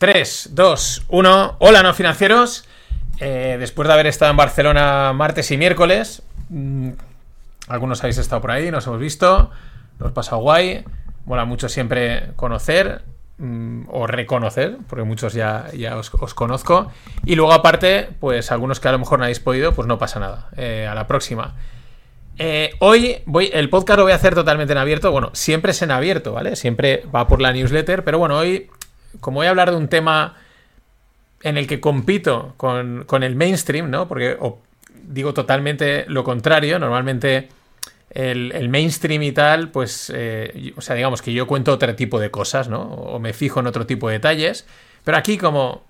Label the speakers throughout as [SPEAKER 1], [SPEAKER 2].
[SPEAKER 1] 3, 2, 1. Hola, no financieros. Eh, después de haber estado en Barcelona martes y miércoles, mm, algunos habéis estado por ahí, nos hemos visto, nos pasa guay. Mola mucho siempre conocer mm, o reconocer, porque muchos ya, ya os, conozco. Y luego, aparte, pues algunos que a lo mejor no habéis podido, pues no pasa nada. Eh, a la próxima. Eh, hoy voy, el podcast lo voy a hacer totalmente en abierto. Bueno, siempre es en abierto, ¿vale? Siempre va por la newsletter, pero bueno, hoy, como voy a hablar de un tema en el que compito con, con el mainstream, ¿no? Porque o, digo totalmente lo contrario. Normalmente el, el mainstream y tal, pues, eh, o sea, digamos que yo cuento otro tipo de cosas, ¿no? O me fijo en otro tipo de detalles. Pero aquí, como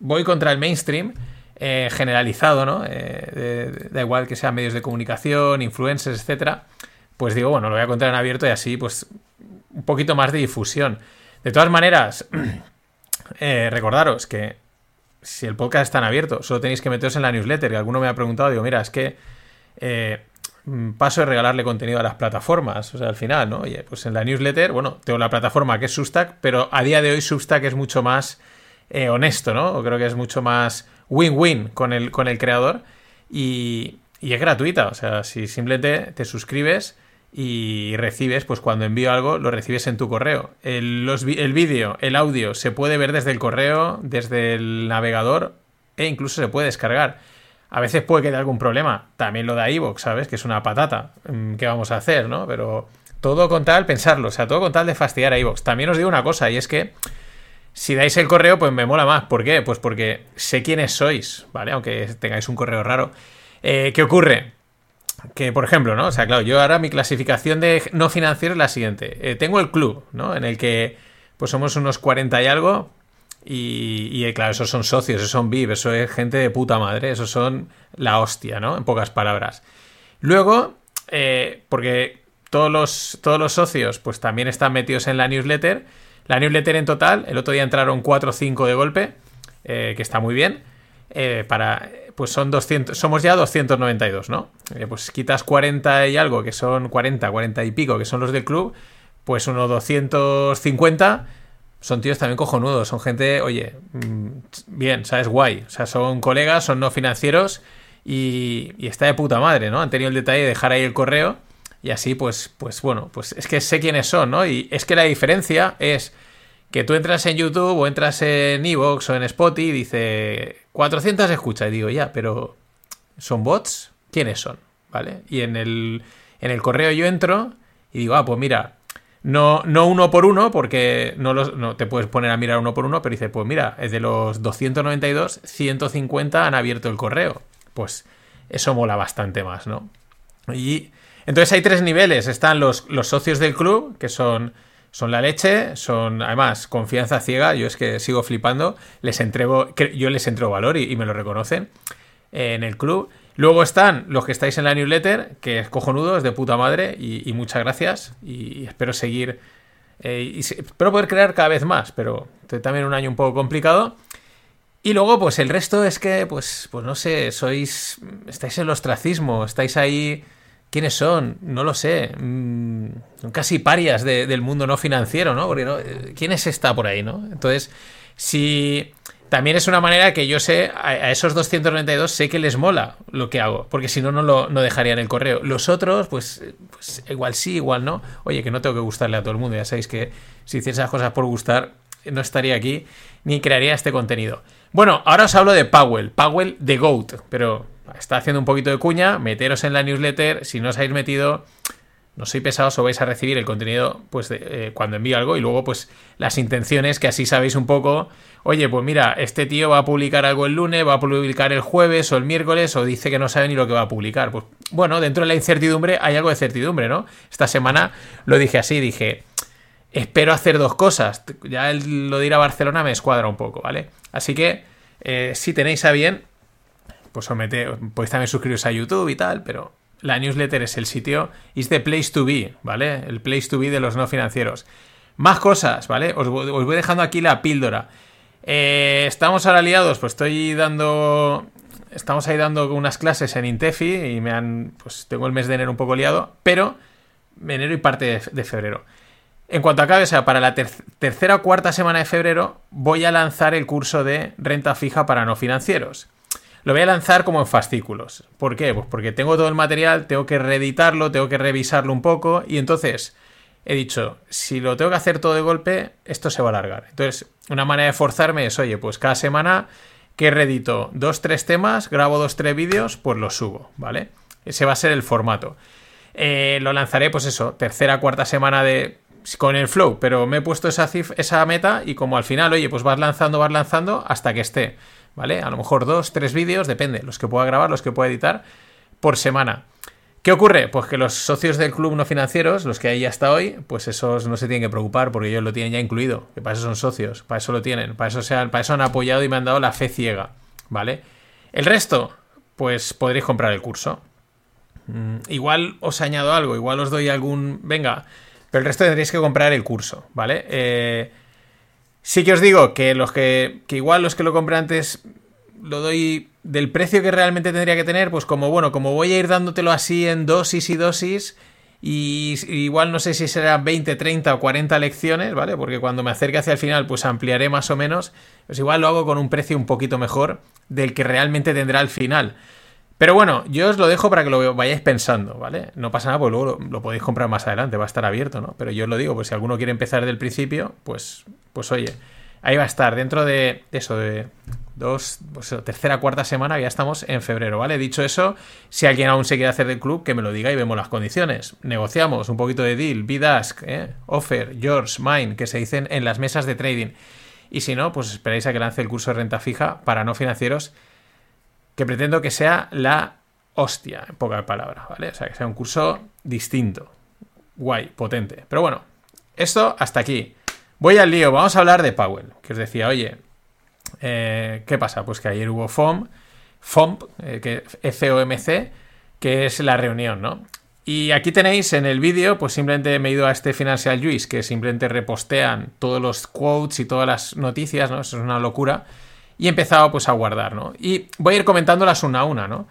[SPEAKER 1] voy contra el mainstream, eh, generalizado, ¿no? Eh, da igual que sean medios de comunicación, influencers, etcétera. Pues digo, bueno, lo voy a contar en abierto y así, pues, un poquito más de difusión. De todas maneras, eh, recordaros que si el podcast está abierto, solo tenéis que meteros en la newsletter. Y alguno me ha preguntado, digo, mira, es que eh, paso de regalarle contenido a las plataformas. O sea, al final, ¿no? Oye, pues en la newsletter, bueno, tengo la plataforma que es Substack, pero a día de hoy Substack es mucho más eh, honesto, ¿no? Creo que es mucho más win-win con el, con el creador y, y, es gratuita. O sea, si simplemente te suscribes y recibes, pues cuando envío algo, lo recibes en tu correo. El, el vídeo, el audio, se puede ver desde el correo, desde el navegador e incluso se puede descargar. A veces puede que haya algún problema. También lo da iVoox, ¿sabes? Que es una patata. Mm, ¿Qué vamos a hacer, no? Pero todo con tal, pensarlo. O sea, todo con tal de fastidiar a iVoox. También os digo una cosa, y es que si dais el correo, pues me mola más. ¿Por qué? Pues porque sé quiénes sois, ¿vale? Aunque tengáis un correo raro. Eh, ¿Qué ocurre? Que, por ejemplo, ¿no? O sea, claro, yo ahora mi clasificación de no financiero es la siguiente. Eh, tengo el club, ¿no? En el que, pues somos unos 40 y algo. Y, y, claro, esos son socios, esos son VIP, eso es gente de puta madre, esos son la hostia, ¿no? En pocas palabras. Luego, eh, porque todos los, todos los socios, pues también están metidos en la newsletter. La newsletter en total, el otro día entraron 4 o 5 de golpe, eh, que está muy bien. Eh, para, pues son 200, somos ya 292, ¿no? Eh, pues quitas 40 y algo, que son 40, 40 y pico, que son los del club, pues unos 250 son tíos también cojonudos, son gente, oye, mm, bien, ¿sabes? Guay. O sea, son colegas, son no financieros y, y está de puta madre, ¿no? Han tenido el detalle de dejar ahí el correo y así, pues, pues bueno, pues es que sé quiénes son, ¿no? Y es que la diferencia es que tú entras en YouTube o entras en Evox o en Spotify y dice 400 escuchas. Y digo, ya, pero ¿son bots? ¿Quiénes son? ¿Vale? Y en el, en el correo yo entro y digo, ah, pues mira, no, no uno por uno, porque no, no te puedes poner a mirar uno por uno, pero dice, pues mira, de los 292, 150 han abierto el correo. Pues eso mola bastante más, ¿no? Y entonces hay tres niveles. Están los, los socios del club, que son, son la leche, son además confianza ciega. Yo es que sigo flipando. Les entrego, yo les entrego valor y, y me lo reconocen en el club. Luego están los que estáis en la newsletter, que es cojonudo, es de puta madre, y, muchas gracias. Y espero seguir. Eh, espero poder crear cada vez más, pero también un año un poco complicado. Y luego, pues el resto es que, pues, pues no sé, sois. Estáis en el ostracismo, estáis ahí ¿Quiénes son? No lo sé. Mm, son casi parias de, del mundo no financiero, ¿no? Porque ¿no? ¿quién es esta por ahí, no? Entonces, si también es una manera que yo sé, a, esos 292 sé que les mola lo que hago, porque si no, no lo no dejarían el correo. Los otros, pues, pues, igual sí, igual no. Oye, que no tengo que gustarle a todo el mundo, ya sabéis que si hiciese esas cosas por gustar, no estaría aquí ni crearía este contenido. Bueno, ahora os hablo de Powell, Powell de Goat, pero está haciendo un poquito de cuña, meteros en la newsletter, si no os habéis metido, no soy pesados o vais a recibir el contenido pues de, eh, cuando envío algo y luego pues las intenciones que así sabéis un poco, oye, pues mira, este tío va a publicar algo el lunes, va a publicar el jueves o el miércoles o dice que no sabe ni lo que va a publicar. Pues bueno, dentro de la incertidumbre hay algo de certidumbre, ¿no? Esta semana lo dije así, dije, espero hacer dos cosas, ya el, lo de ir a Barcelona me escuadra un poco, ¿vale? Así que eh, si tenéis a bien, pues os mete, podéis también suscribiros a YouTube y tal, pero la newsletter es el sitio, is the place to be, ¿vale? El place to be de los no financieros. Más cosas, ¿vale? Os, voy dejando aquí la píldora. Eh, estamos ahora liados, pues estoy dando. Estamos ahí dando unas clases en Intefi y me han. Pues tengo el mes de enero un poco liado, pero enero y parte de febrero. En cuanto acabe, o sea, para la tercera o cuarta semana de febrero, voy a lanzar el curso de renta fija para no financieros. Lo voy a lanzar como en fascículos. ¿Por qué? Pues porque tengo todo el material, tengo que reeditarlo, tengo que revisarlo un poco y entonces he dicho, si lo tengo que hacer todo de golpe, esto se va a alargar. Entonces, una manera de forzarme es, oye, pues cada semana que reedito dos, tres temas, grabo dos, tres vídeos, pues los subo, ¿vale? Ese va a ser el formato. Eh, lo lanzaré, pues eso, tercera, cuarta semana de con el flow, pero me he puesto esa, esa meta y como al final, oye, pues vas lanzando, vas lanzando hasta que esté, ¿vale? A lo mejor dos, tres vídeos, depende, los que pueda grabar, los que pueda editar, por semana. ¿Qué ocurre? Pues que los socios del club no financieros, los que hay hasta hoy, pues esos no se tienen que preocupar porque ellos lo tienen ya incluido, que para eso son socios, para eso lo tienen, para eso, se para eso han apoyado y me han dado la fe ciega, ¿vale? El resto, pues podréis comprar el curso. Mm, igual os añado algo, igual os doy algún... Venga, pero el resto tendréis que comprar el curso, ¿vale? Eh, sí que os digo que los que, que igual los que lo compran antes lo doy del precio que realmente tendría que tener, pues como bueno, como voy a ir dándotelo así en dosis y dosis, y igual no sé si serán 20, 30 o 40 lecciones, ¿vale? Porque cuando me acerque hacia el final, pues ampliaré más o menos, pues igual lo hago con un precio un poquito mejor del que realmente tendrá al final. Pero bueno, yo os lo dejo para que lo vayáis pensando, ¿vale? No pasa nada, pues luego lo, podéis comprar más adelante, va a estar abierto, ¿no? Pero yo os lo digo, pues si alguno quiere empezar desde el principio, pues, pues oye, ahí va a estar, dentro de eso, de dos, pues, tercera, cuarta semana, ya estamos en febrero, ¿vale? Dicho eso, si alguien aún se quiere hacer del club, que me lo diga y vemos las condiciones. Negociamos un poquito de deal, bid ask, ¿eh? offer, yours, mine, que se dicen en las mesas de trading. Y si no, pues esperáis a que lance el curso de renta fija para no financieros que pretendo que sea la hostia, en pocas palabras, ¿vale? O sea, que sea un curso distinto, guay, potente. Pero bueno, esto hasta aquí. Voy al lío, vamos a hablar de Powell, que os decía, oye, eh, ¿qué pasa? Pues que ayer hubo FOM, FOMP, eh, que FOMC, que es la reunión, ¿no? Y aquí tenéis en el vídeo, pues simplemente me he ido a este Financial Juice, que simplemente repostean todos los quotes y todas las noticias, ¿no? Eso es una locura y he empezado pues a guardar, ¿no? Y voy a ir comentándolas una a una, ¿no?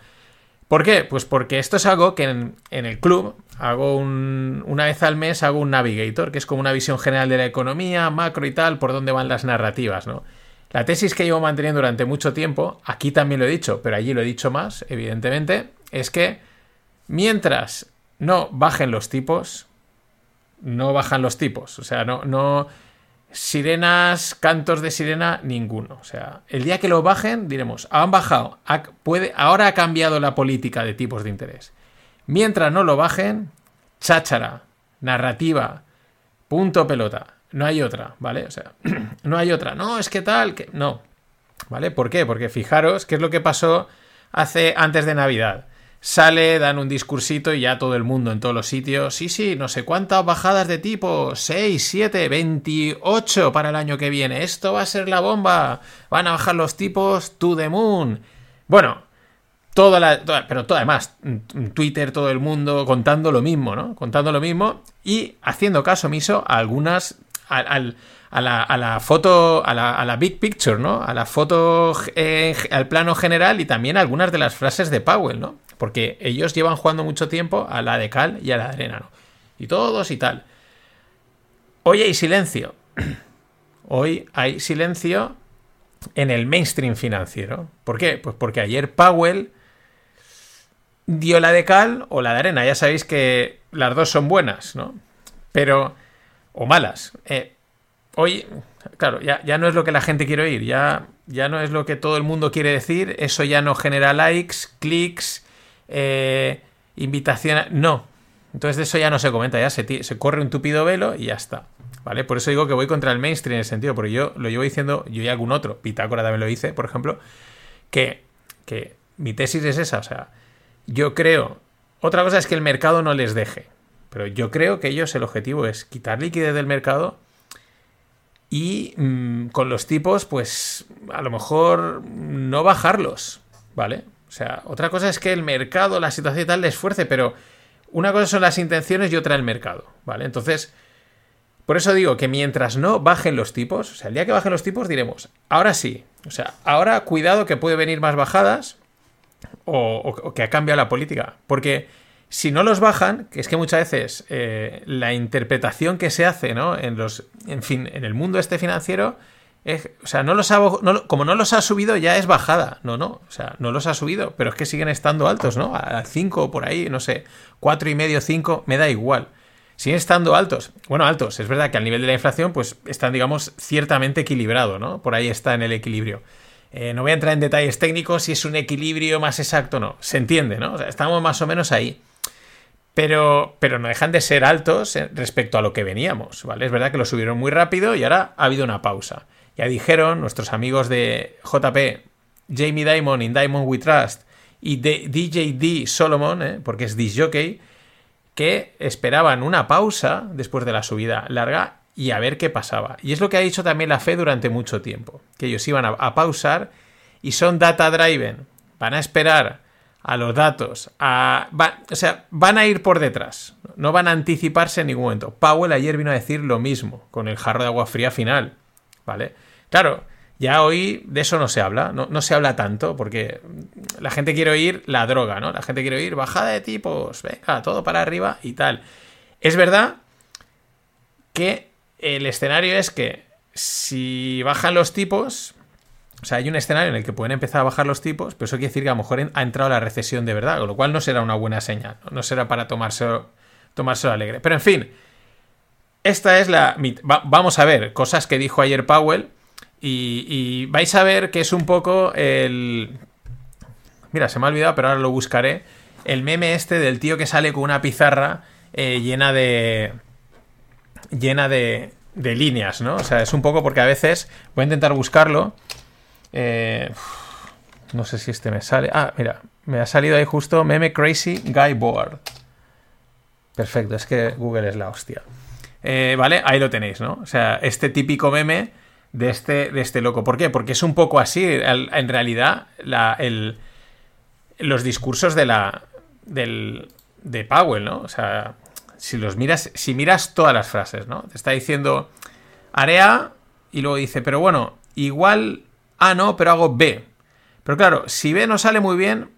[SPEAKER 1] ¿Por qué? Pues porque esto es algo que en, el club hago un, una vez al mes hago un navigator, que es como una visión general de la economía, macro y tal, por dónde van las narrativas, ¿no? La tesis que llevo manteniendo durante mucho tiempo, aquí también lo he dicho, pero allí lo he dicho más, evidentemente, es que mientras no bajen los tipos, no bajan los tipos. O sea, no, Sirenas, cantos de sirena, ninguno. O sea, el día que lo bajen, diremos, han bajado, puede, ahora ha cambiado la política de tipos de interés. Mientras no lo bajen, cháchara, narrativa, punto pelota. No hay otra, ¿vale? O sea, no hay otra. No, es que tal, que. No. ¿Vale? ¿Por qué? Porque fijaros qué es lo que pasó hace antes de Navidad sale, dan un discursito y ya todo el mundo en todos los sitios, sí, sí, no sé cuántas bajadas de tipo, 6, 7, 28 para el año que viene, esto va a ser la bomba, van a bajar los tipos to the moon. Bueno, toda la, pero todo además, Twitter, todo el mundo contando lo mismo, ¿no? Contando lo mismo y haciendo caso omiso a algunas, al, a la, a la, foto, a la, a la, big picture, ¿no? A la foto, eh, al plano general y también algunas de las frases de Powell, ¿no? Porque ellos llevan jugando mucho tiempo a la de cal y a la de arena, ¿no? Y todos y tal. Hoy hay silencio. Hoy hay silencio en el mainstream financiero. ¿Por qué? Pues porque ayer Powell dio la de cal o la de arena. Ya sabéis que las dos son buenas, ¿no? Pero... o malas. Eh, hoy, claro, ya, ya, no es lo que la gente quiere oír, ya, ya no es lo que todo el mundo quiere decir, eso ya no genera likes, clics, eh, invitación. No. Entonces de eso ya no se comenta, ya se, corre un tupido velo y ya está. ¿Vale? Por eso digo que voy contra el mainstream en el sentido, porque yo lo llevo diciendo, yo y algún otro, Pitácora también lo hice, por ejemplo, que, que mi tesis es esa. O sea, yo creo. Otra cosa es que el mercado no les deje. Pero yo creo que ellos el objetivo es quitar liquidez del mercado y mm, con los tipos, pues a lo mejor no bajarlos, ¿vale? O sea, otra cosa es que el mercado, la situación y tal le esfuerce, pero una cosa son las intenciones y otra el mercado, ¿vale? Entonces, por eso digo que mientras no bajen los tipos, o sea, el día que bajen los tipos diremos, ahora sí, o sea, ahora cuidado que puede venir más bajadas o, que ha cambiado la política, porque si no los bajan, que es que muchas veces eh, la interpretación que se hace, ¿no? En los, en fin, en el mundo este financiero, o sea, no los ha, como no los ha subido ya es bajada, no, no, o sea, no los ha subido, pero es que siguen estando altos, ¿no? A 5 por ahí, no sé, cuatro y medio, 5, me da igual. Siguen estando altos. Bueno, altos. Es verdad que al nivel de la inflación, pues están, digamos, ciertamente equilibrado, ¿no? Por ahí está en el equilibrio. Eh, no voy a entrar en detalles técnicos si es un equilibrio más exacto o no. Se entiende, ¿no? O sea, estamos más o menos ahí. Pero, pero no dejan de ser altos eh, respecto a lo que veníamos, ¿vale? Es verdad que lo subieron muy rápido y ahora ha habido una pausa. Ya dijeron nuestros amigos de JP, Jamie Dimon in Diamond We Trust y de DJ D Solomon, ¿eh? porque es disjockey, que esperaban una pausa después de la subida larga y a ver qué pasaba. Y es lo que ha dicho también la fe durante mucho tiempo, que ellos iban a, a pausar y son data driven, van a esperar a los datos, a, o sea, van a ir por detrás, no van a anticiparse en ningún momento. Powell ayer vino a decir lo mismo con el jarro de agua fría final, ¿vale? Claro, ya hoy de eso no se habla, no, no, se habla tanto, porque la gente quiere oír la droga, ¿no? La gente quiere oír bajada de tipos, venga, todo para arriba y tal. Es verdad que el escenario es que si bajan los tipos, o sea, hay un escenario en el que pueden empezar a bajar los tipos, pero eso quiere decir que a lo mejor ha entrado la recesión de verdad, con lo cual no será una buena señal, no será para tomárselo, tomárselo alegre. Pero en fin, esta es la... vamos a ver cosas que dijo ayer Powell y, vais a ver que es un poco el... Mira, se me ha olvidado, pero ahora lo buscaré. El meme este del tío que sale con una pizarra eh, llena de... llena de, de líneas, ¿no? O sea, es un poco porque a veces voy a intentar buscarlo eh, no sé si este me sale. Ah, mira, me ha salido ahí justo Meme Crazy Guy Board. Perfecto, es que Google es la hostia. Eh, vale, ahí lo tenéis, ¿no? O sea, este típico meme de este, de este loco. ¿Por qué? Porque es un poco así, en realidad, los discursos de la. Del, de Powell, ¿no? O sea, si los miras, si miras todas las frases, ¿no? Te está diciendo Area y luego dice, pero bueno, igual a no, pero hago B. Pero claro, si B no sale muy bien,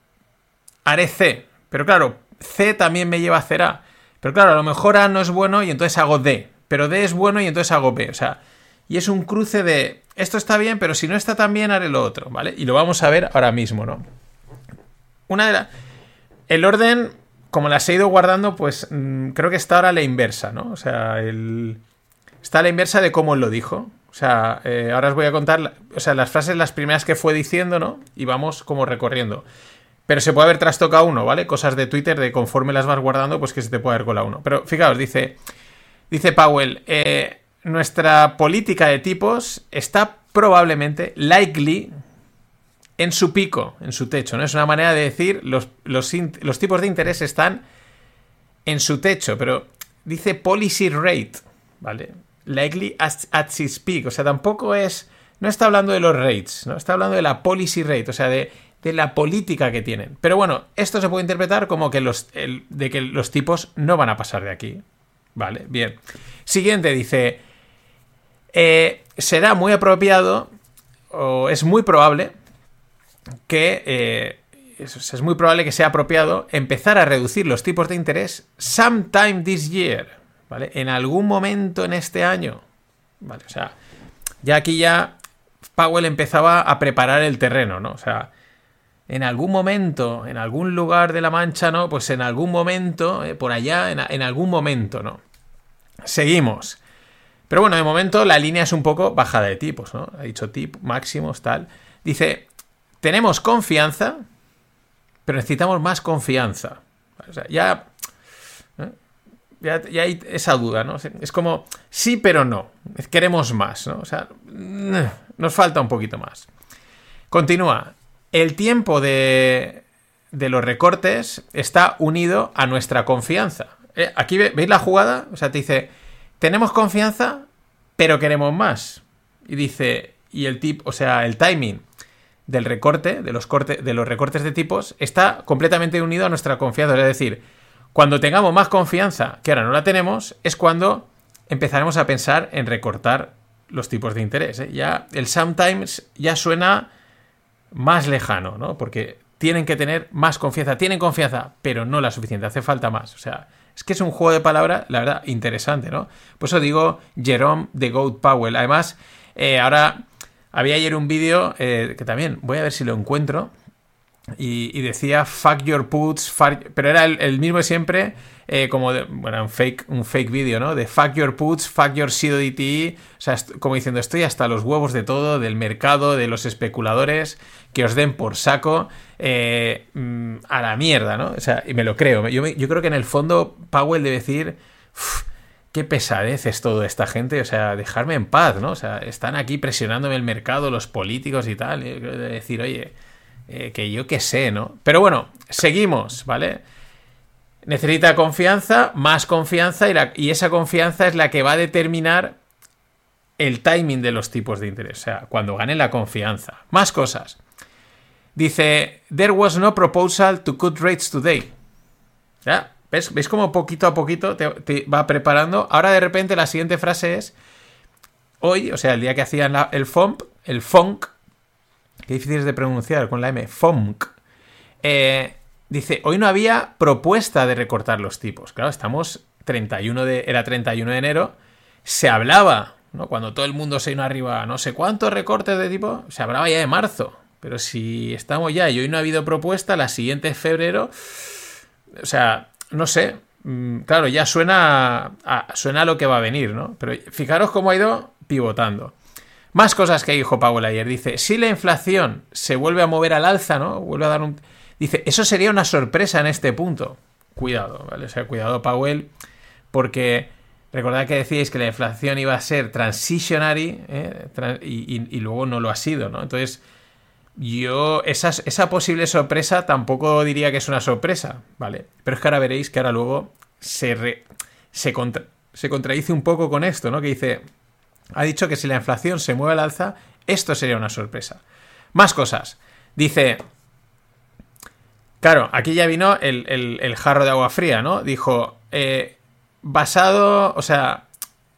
[SPEAKER 1] haré C. Pero claro, C también me lleva a hacer A. Pero claro, a lo mejor A no es bueno y entonces hago D. Pero D es bueno y entonces hago B. O sea, y es un cruce de esto está bien, pero si no está tan bien, haré lo otro, ¿vale? Y lo vamos a ver ahora mismo, ¿no? Una de las. El orden, como las he ido guardando, pues mm, creo que está ahora la inversa, ¿no? O sea, el. Está a la inversa de cómo lo dijo. O sea, eh, ahora os voy a contar, o sea, las frases, las primeras que fue diciendo, ¿no? Y vamos como recorriendo. Pero se puede haber trastocado uno, ¿vale? Cosas de Twitter de conforme las vas guardando, pues que se te puede haber colado uno. Pero fijaos, dice, dice Powell, eh, nuestra política de tipos está probablemente, likely, en su pico, en su techo, ¿no? Es una manera de decir, los, los, tipos de interés están en su techo, pero dice policy rate, ¿vale? likely at, at its peak. O sea, tampoco es. No está hablando de los rates, ¿no? Está hablando de la policy rate, o sea, de, la política que tienen. Pero bueno, esto se puede interpretar como que los, de que los tipos no van a pasar de aquí. Vale, bien. Siguiente dice. Eh, será muy apropiado, o es muy probable, que. Eh, es muy probable que sea apropiado empezar a reducir los tipos de interés sometime this year. ¿vale? En algún momento en este año, ¿vale? O sea, ya aquí ya Powell empezaba a preparar el terreno, ¿no? O sea, en algún momento, en algún lugar de la Mancha, ¿no? Pues en algún momento, eh, por allá, en, algún momento, ¿no? Seguimos. Pero bueno, de momento la línea es un poco bajada de tipos, ¿no? Ha dicho tip, máximos, tal. Dice, tenemos confianza, pero necesitamos más confianza. O sea, ya ya, hay esa duda, ¿no? Es como, sí, pero no. Queremos más, ¿no? O sea, nos falta un poquito más. Continúa. El tiempo de, de los recortes está unido a nuestra confianza. Eh, aquí veis la jugada, o sea, te dice, tenemos confianza, pero queremos más. Y dice, y el tip, o sea, el timing del recorte, de los, de los recortes de tipos, está completamente unido a nuestra confianza. Es decir, cuando tengamos más confianza, que ahora no la tenemos, es cuando empezaremos a pensar en recortar los tipos de interés. ¿eh? Ya el sometimes ya suena más lejano, ¿no? Porque tienen que tener más confianza. Tienen confianza, pero no la suficiente, hace falta más. O sea, es que es un juego de palabras, la verdad, interesante, ¿no? Por eso digo Jerome de Goat Powell. Además, eh, ahora había ayer un vídeo eh, que también voy a ver si lo encuentro. Y, decía fuck your puts, pero era el, mismo de siempre, eh, como de, bueno, un fake, un fake vídeo, ¿no? De fuck your puts, fuck your CODT, o sea, como diciendo, estoy hasta los huevos de todo, del mercado, de los especuladores, que os den por saco eh, mm, a la mierda, ¿no? O sea, y me lo creo. Yo, yo creo que en el fondo Powell debe decir, qué pesadez es todo esta gente, o sea, dejarme en paz, ¿no? O sea, están aquí presionándome el mercado, los políticos y tal, y decir, oye eh, que yo qué sé, ¿no? Pero bueno, seguimos, ¿vale? Necesita confianza, más confianza, y, esa confianza es la que va a determinar el timing de los tipos de interés. O sea, cuando gane la confianza. Más cosas. Dice, there was no proposal to cut rates today. ¿Ya? ¿Ves? ¿Veis cómo poquito a poquito te, va preparando? Ahora de repente la siguiente frase es, hoy, o sea, el día que hacían el FOMP, el FONC, Qué difícil es de pronunciar con la M. FOMC. Eh, dice, hoy no había propuesta de recortar los tipos. Claro, estamos 31 de, era 31 de enero. Se hablaba, ¿no? Cuando todo el mundo se vino arriba, no sé cuántos recortes de tipo, se hablaba ya de marzo. Pero si estamos ya y hoy no ha habido propuesta, la siguiente es febrero. O sea, no sé. Mm, claro, ya suena suena a lo que va a venir, ¿no? Pero fijaros cómo ha ido pivotando. Más cosas que dijo Powell ayer. Dice, si la inflación se vuelve a mover al alza, ¿no? Vuelve a dar un... Dice, eso sería una sorpresa en este punto. Cuidado, ¿vale? O sea, cuidado, Powell, porque recordad que decíais que la inflación iba a ser transitionary ¿eh? y, luego no lo ha sido, ¿no? Entonces, yo, esa, posible sorpresa tampoco diría que es una sorpresa, ¿vale? Pero es que ahora veréis que ahora luego se, se, se contradice un poco con esto, ¿no? Que dice, ha dicho que si la inflación se mueve al alza, esto sería una sorpresa. Más cosas. Dice, claro, aquí ya vino el, jarro de agua fría, ¿no? Dijo, eh, basado, o sea,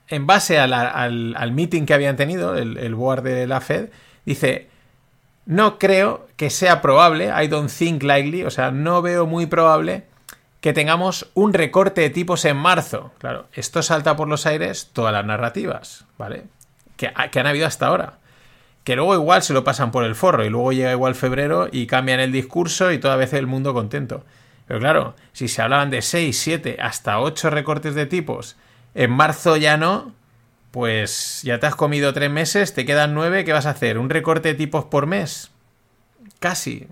[SPEAKER 1] en base al, al, meeting que habían tenido, el, el board de la Fed, dice, no creo que sea probable, I don't think likely, o sea, no veo muy probable que tengamos un recorte de tipos en marzo. Claro, esto salta por los aires todas las narrativas, ¿vale? Que, han habido hasta ahora. Que luego igual se lo pasan por el forro y luego llega igual febrero y cambian el discurso y toda vez el mundo contento. Pero claro, si se hablaban de 6, 7, hasta 8 recortes de tipos, en marzo ya no, pues ya te has comido 3 meses, te quedan 9, ¿qué vas a hacer? ¿Un recorte de tipos por mes? Casi.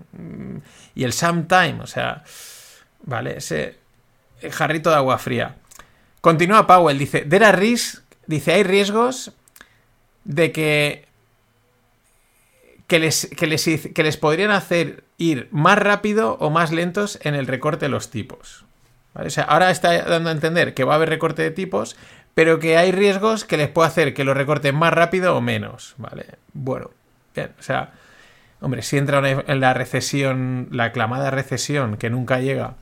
[SPEAKER 1] Y el sometime, o sea, ¿vale? Ese jarrito de agua fría. Continúa Powell, dice, there risk, dice, hay riesgos de que que les, que, les, que les podrían hacer ir más rápido o más lentos en el recorte de los tipos. O sea, ahora está dando a entender que va a haber recorte de tipos, pero que hay riesgos que les puede hacer que lo recorten más rápido o menos. ¿Vale? Bueno, bien, o sea, hombre, si entra en la recesión, la aclamada recesión que nunca llega,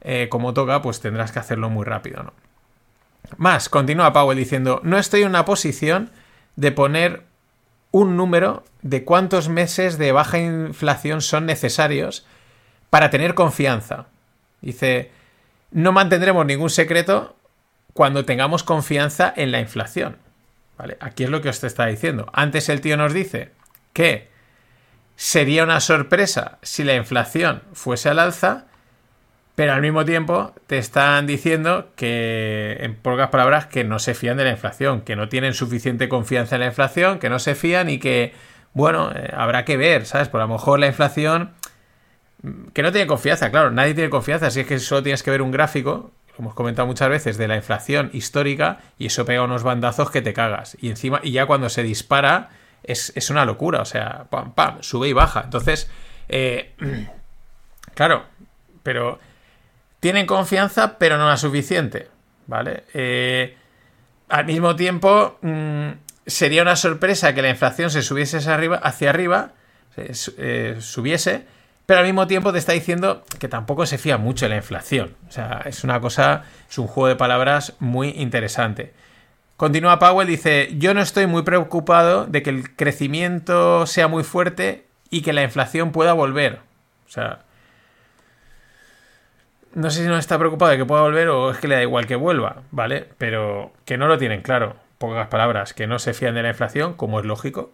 [SPEAKER 1] eh, como toca, pues tendrás que hacerlo muy rápido, ¿no? Más, continúa Powell diciendo, no estoy en una posición de poner un número de cuántos meses de baja inflación son necesarios para tener confianza. Dice, no mantendremos ningún secreto cuando tengamos confianza en la inflación. ¿Vale? Aquí es lo que os está diciendo. Antes el tío nos dice que sería una sorpresa si la inflación fuese al alza pero al mismo tiempo te están diciendo que, en pocas palabras, que no se fían de la inflación, que no tienen suficiente confianza en la inflación, que no se fían y que, bueno, eh, habrá que ver, ¿sabes? Por a lo mejor la inflación, mm, que no tiene confianza, claro, nadie tiene confianza, si es que solo tienes que ver un gráfico, como hemos comentado muchas veces, de la inflación histórica y eso pega unos bandazos que te cagas. Y encima, y ya cuando se dispara, es, una locura, o sea, pam, pam, sube y baja. Entonces, eh, claro, pero tienen confianza, pero no la suficiente. ¿Vale? Eh, al mismo tiempo, mm, sería una sorpresa que la inflación se subiese hacia arriba, eh, subiese, pero al mismo tiempo te está diciendo que tampoco se fía mucho de la inflación. O sea, es una cosa, es un juego de palabras muy interesante. Continúa Powell, dice, yo no estoy muy preocupado de que el crecimiento sea muy fuerte y que la inflación pueda volver. O sea, no sé si no está preocupado de que pueda volver o es que le da igual que vuelva, ¿vale? Pero que no lo tienen claro, pocas palabras, que no se fían de la inflación, como es lógico,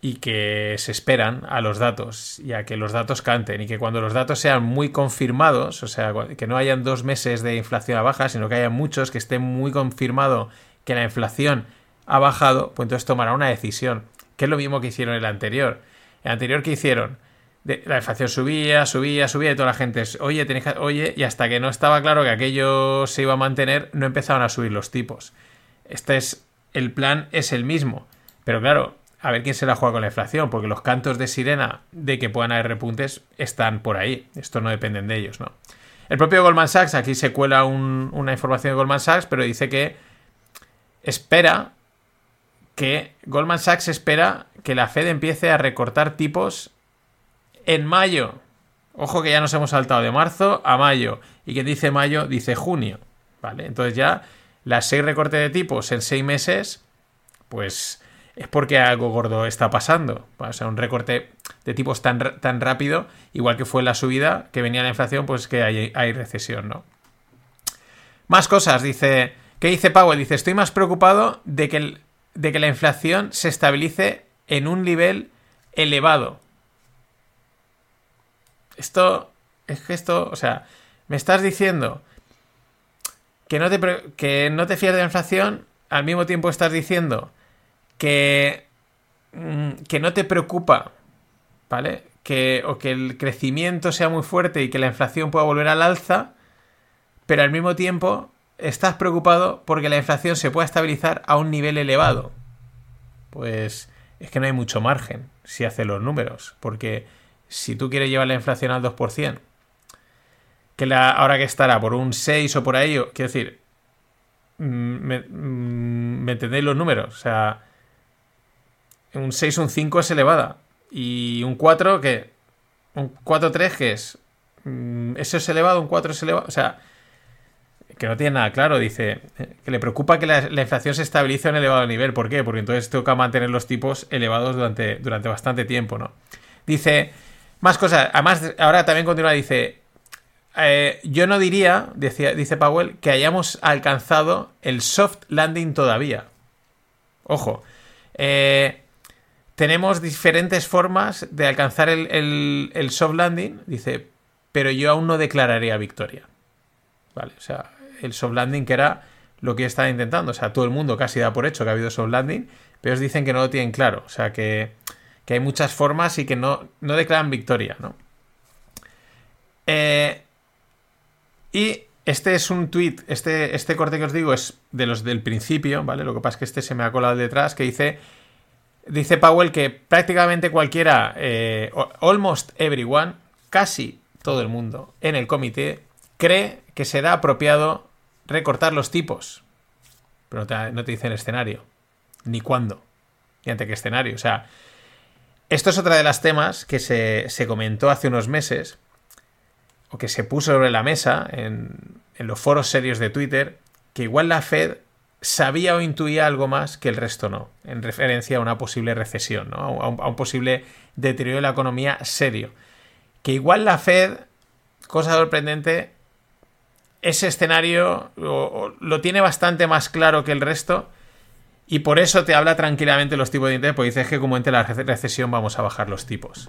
[SPEAKER 1] y que se esperan a los datos y a que los datos canten y que cuando los datos sean muy confirmados, o sea, que no hayan dos meses de inflación a baja, sino que haya muchos que estén muy confirmado que la inflación ha bajado, pues entonces tomará una decisión, que es lo mismo que hicieron el anterior. El anterior que hicieron, la inflación subía, subía, subía y toda la gente, oye, tenéis que, oye, y hasta que no estaba claro que aquello se iba a mantener, no empezaban a subir los tipos. Este es, el plan es el mismo, pero claro, a ver quién se la juega con la inflación, porque los cantos de sirena de que puedan haber repuntes están por ahí. Esto no dependen de ellos, ¿no? El propio Goldman Sachs, aquí se cuela una información de Goldman Sachs, pero dice que espera que Goldman Sachs espera que la Fed empiece a recortar tipos en mayo. Ojo que ya nos hemos saltado de marzo a mayo. Y quien dice mayo dice junio. ¿Vale? Entonces ya las seis recortes de tipos en seis meses, pues es porque algo gordo está pasando. O sea, un recorte de tipos tan, tan rápido, igual que fue la subida que venía la inflación, pues que hay, recesión, ¿no? Más cosas, dice. ¿Qué dice Powell? Dice, estoy más preocupado de que, de que la inflación se estabilice en un nivel elevado. Esto, es que esto, o sea, me estás diciendo que no te, que no te fías de la inflación, al mismo tiempo estás diciendo que, mm, que no te preocupa, ¿vale? Que, o que el crecimiento sea muy fuerte y que la inflación pueda volver al alza, pero al mismo tiempo estás preocupado porque la inflación se pueda estabilizar a un nivel elevado. Pues es que no hay mucho margen si hace los números, porque si tú quieres llevar la inflación al 2%, que la, ahora que estará por un 6 o por ahí, quiero decir, mm, me, mm, ¿me entendéis los números? O sea, un 6, un 5 es elevada. Y un 4, que Un 4, 3, que es? Mm, ¿Eso es elevado? ¿Un 4 es elevado? O sea, que no tiene nada claro. Dice que le preocupa que la, inflación se estabilice a un elevado nivel. ¿Por qué? Porque entonces toca mantener los tipos elevados durante, durante bastante tiempo, ¿no? Dice, más cosas. Además, ahora también continúa, dice, eh, yo no diría, decía, dice Powell, que hayamos alcanzado el soft landing todavía. Ojo. Eh, tenemos diferentes formas de alcanzar el, soft landing, dice, pero yo aún no declararía victoria. Vale, o sea, el soft landing que era lo que estaba intentando. O sea, todo el mundo casi da por hecho que ha habido soft landing, pero ellos dicen que no lo tienen claro. O sea, que, hay muchas formas y que no, no declaran victoria, ¿no? Eh, y este es un tweet, este, este corte que os digo es de los del principio, ¿vale? Lo que pasa es que este se me ha colado detrás, que dice Dice Powell que prácticamente cualquiera, eh, almost everyone, casi todo el mundo en el comité, cree que será apropiado recortar los tipos. Pero no te, dice el escenario, ni cuándo, ni ante qué escenario. O sea, esto es otra de las temas que se, se comentó hace unos meses, o que se puso sobre la mesa en, en los foros serios de Twitter, que igual la Fed sabía o intuía algo más que el resto no, en referencia a una posible recesión, ¿no? a, un, posible deterioro de la economía serio. Que igual la Fed, cosa sorprendente, ese escenario lo, tiene bastante más claro que el resto y por eso te habla tranquilamente los tipos de interés, porque dices que como entre la recesión vamos a bajar los tipos.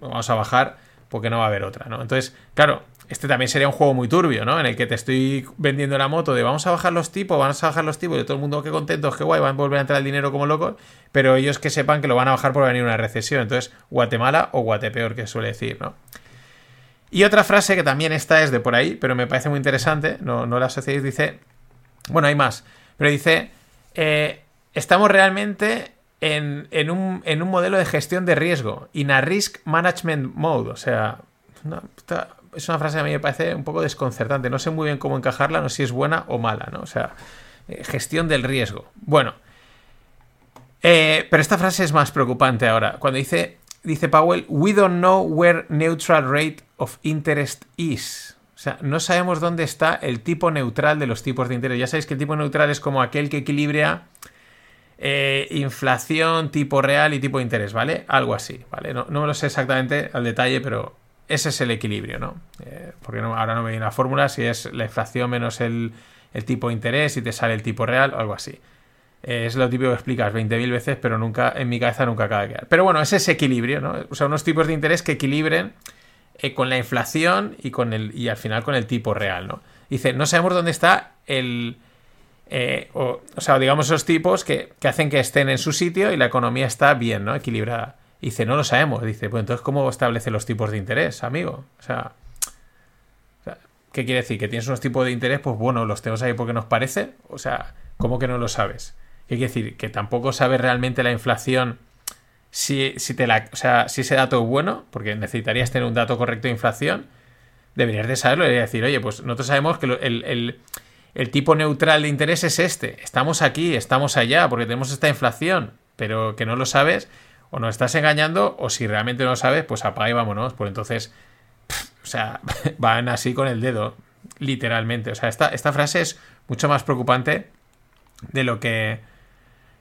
[SPEAKER 1] Vamos a bajar porque no va a haber otra, ¿no? Entonces, claro, este también sería un juego muy turbio, ¿no? En el que te estoy vendiendo la moto de vamos a bajar los tipos, vamos a bajar los tipos, y todo el mundo qué contentos, qué guay, van a volver a entrar el dinero como locos, pero ellos que sepan que lo van a bajar por venir una recesión. Entonces, Guatemala o Guatepeor, que suele decir, ¿no? Y otra frase que también esta es de por ahí, pero me parece muy interesante, no, no la asociéis, dice, bueno, hay más, pero dice, eh, estamos realmente en, un, modelo de gestión de riesgo, in a risk management mode, o sea, es una frase que a mí me parece un poco desconcertante. No sé muy bien cómo encajarla, no sé si es buena o mala, ¿no? O sea, eh, gestión del riesgo. Bueno, eh, pero esta frase es más preocupante ahora. Cuando dice, dice Powell, we don't know where neutral rate of interest is. O sea, no sabemos dónde está el tipo neutral de los tipos de interés. Ya sabéis que el tipo neutral es como aquel que equilibra eh, inflación, tipo real y tipo de interés, ¿vale? Algo así, ¿vale? No, no me lo sé exactamente al detalle, pero ese es el equilibrio, ¿no? Eh, porque ahora no me viene la fórmula, si es la inflación menos el, tipo de interés y te sale el tipo real o algo así. Eh, es lo típico que explicas 20.000 veces, pero nunca, en mi cabeza nunca acaba de quedar. Pero bueno, es ese equilibrio, ¿no? O sea, unos tipos de interés que equilibren eh, con la inflación y, con el, y al final con el tipo real, ¿no? Dice, no sabemos dónde está el... o, sea, digamos esos tipos que, que hacen que estén en su sitio y la economía está bien, ¿no? Equilibrada. dice, no lo sabemos. Dice, pues entonces, ¿cómo establece los tipos de interés, amigo? O sea, ¿qué quiere decir? ¿Que tienes unos tipos de interés? Pues bueno, los tenemos ahí porque nos parece. O sea, ¿cómo que no lo sabes? ¿Qué quiere decir? Que tampoco sabes realmente la inflación si, si, te la, o sea, si ese dato es bueno, porque necesitarías tener un dato correcto de inflación, deberías de saberlo. Deberías decir, oye, pues nosotros sabemos que el, el tipo neutral de interés es este. Estamos aquí, estamos allá, porque tenemos esta inflación, pero que no lo sabes, o nos estás engañando, o si realmente no lo sabes, pues apaga y vámonos. Pues entonces, o sea, van así con el dedo, literalmente. O sea, esta, esta frase es mucho más preocupante de lo que.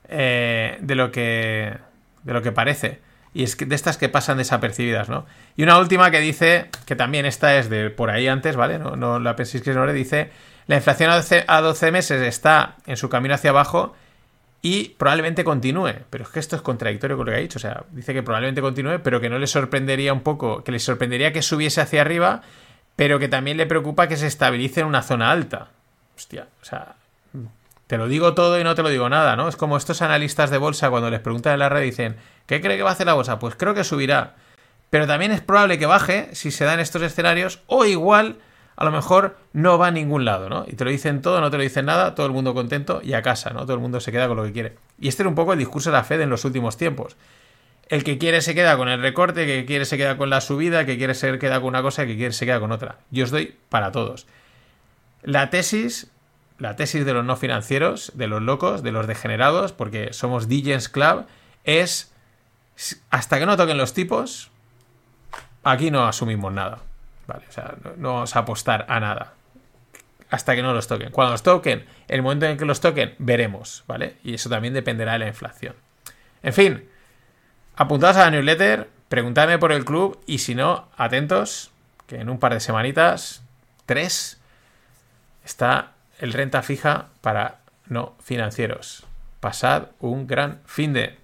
[SPEAKER 1] Eh, de lo que. De lo que parece. Y es que de estas que pasan desapercibidas, ¿no? Y una última que dice, que también esta es de por ahí antes, ¿vale? No, no la penséis que no dice, la inflación a 12, meses está en su camino hacia abajo y probablemente continúe. Pero es que esto es contradictorio con lo que ha dicho. O sea, dice que probablemente continúe, pero que no le sorprendería un poco, que le sorprendería que subiese hacia arriba, pero que también le preocupa que se estabilice en una zona alta. Hostia, o sea, te lo digo todo y no te lo digo nada, ¿no? Es como estos analistas de bolsa cuando les preguntan en la red dicen, ¿qué cree que va a hacer la bolsa? Pues creo que subirá. Pero también es probable que baje si se dan estos escenarios o igual a lo mejor no va a ningún lado, ¿no? Y te lo dicen todo, no te lo dicen nada, todo el mundo contento y a casa, ¿no? Todo el mundo se queda con lo que quiere. Y este era un poco el discurso de la Fed en los últimos tiempos. El que quiere se queda con el recorte, el que quiere se queda con la subida, el que quiere se queda con una cosa, el que quiere se queda con otra. Yo os doy para todos. La tesis, la tesis de los no financieros, de los locos, de los degenerados, porque somos DJs Club, es hasta que no toquen los tipos, aquí no asumimos nada. Vale, o sea, no, vamos a apostar a nada. Hasta que no los toquen. Cuando los toquen, el momento en que los toquen, veremos, ¿vale? Y eso también dependerá de la inflación. En fin, apuntados a la newsletter, preguntadme por el club y si no, atentos, que en un par de semanitas, tres, está el renta fija para no financieros. Pasad un gran fin de...